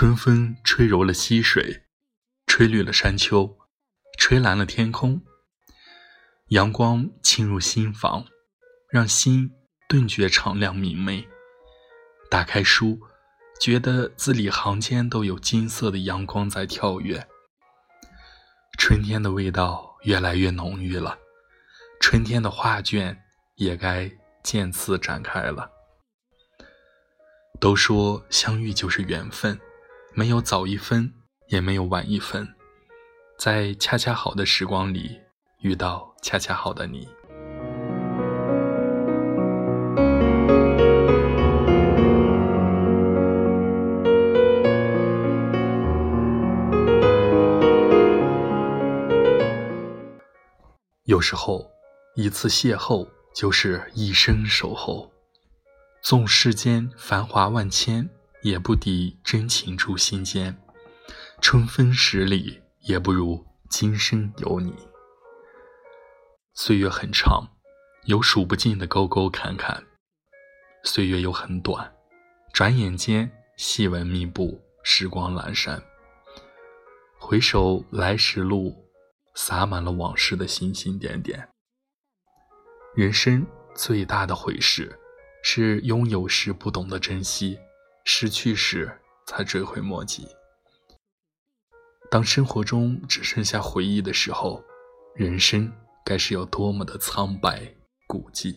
春风吹柔了溪水，吹绿了山丘，吹蓝了天空。阳光侵入心房，让心顿觉敞亮明媚。打开书，觉得字里行间都有金色的阳光在跳跃。春天的味道越来越浓郁了，春天的画卷也该渐次展开了。都说相遇就是缘分。没有早一分，也没有晚一分，在恰恰好的时光里遇到恰恰好的你。有时候，一次邂逅就是一生守候。纵世间繁华万千。也不敌真情驻心间，春风十里也不如今生有你。岁月很长，有数不尽的沟沟坎坎；岁月又很短，转眼间细纹密布，时光阑珊。回首来时路，洒满了往事的星星点点。人生最大的悔事，是拥有时不懂得珍惜。失去时才追悔莫及。当生活中只剩下回忆的时候，人生该是有多么的苍白孤寂。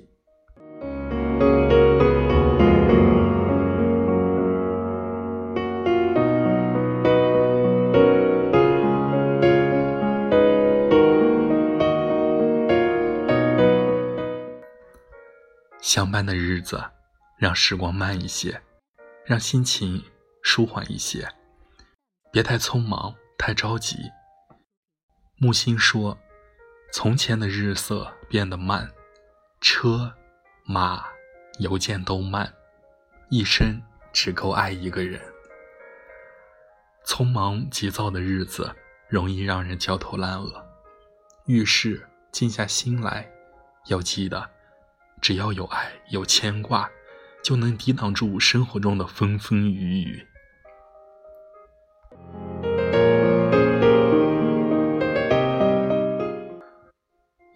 相伴的日子，让时光慢一些。让心情舒缓一些，别太匆忙，太着急。木心说：“从前的日色变得慢，车马邮件都慢，一生只够爱一个人。匆忙急躁的日子容易让人焦头烂额，遇事静下心来，要记得，只要有爱，有牵挂。”就能抵挡住生活中的风风雨雨。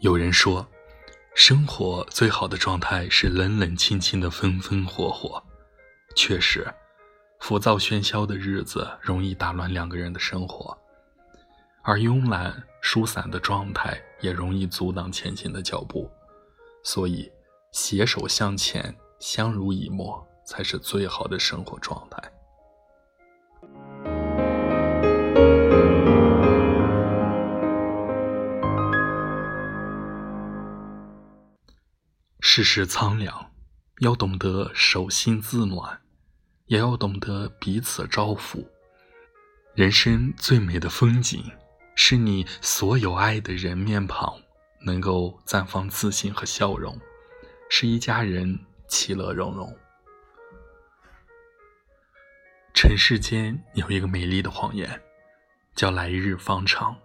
有人说，生活最好的状态是冷冷清清的风风火火。确实，浮躁喧嚣的日子容易打乱两个人的生活，而慵懒疏散的状态也容易阻挡前行的脚步。所以，携手向前。相濡以沫才是最好的生活状态。世事苍凉，要懂得手心自暖，也要懂得彼此招呼。人生最美的风景，是你所有爱的人面庞能够绽放自信和笑容，是一家人。其乐融融。尘世间有一个美丽的谎言，叫来日方长。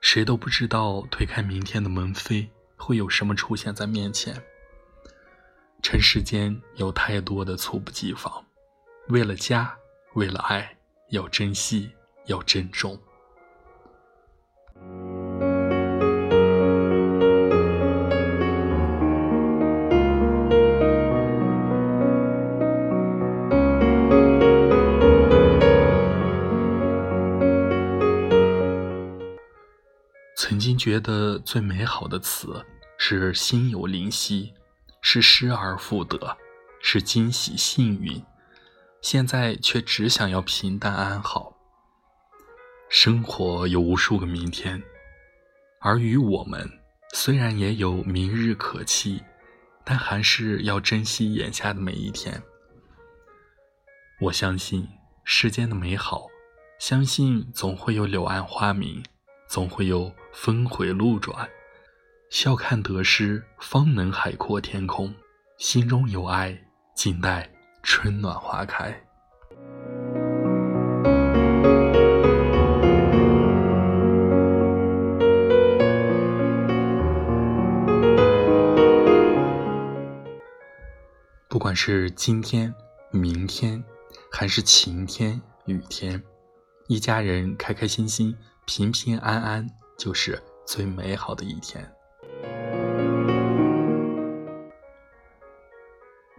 谁都不知道推开明天的门扉，会有什么出现在面前。尘世间有太多的猝不及防，为了家，为了爱，要珍惜，要珍重。觉得最美好的词是心有灵犀，是失而复得，是惊喜幸运。现在却只想要平淡安好。生活有无数个明天，而于我们，虽然也有明日可期，但还是要珍惜眼下的每一天。我相信世间的美好，相信总会有柳暗花明。总会有峰回路转，笑看得失，方能海阔天空。心中有爱，静待春暖花开。不管是今天、明天，还是晴天、雨天，一家人开开心心、平平安安，就是最美好的一天。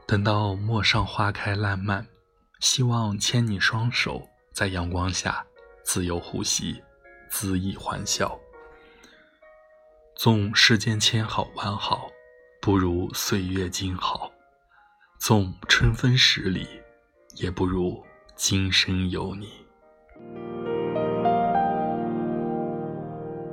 等到陌上花开烂漫，希望牵你双手，在阳光下自由呼吸，恣意欢笑。纵世间千好万好，不如岁月静好；纵春风十里，也不如今生有你。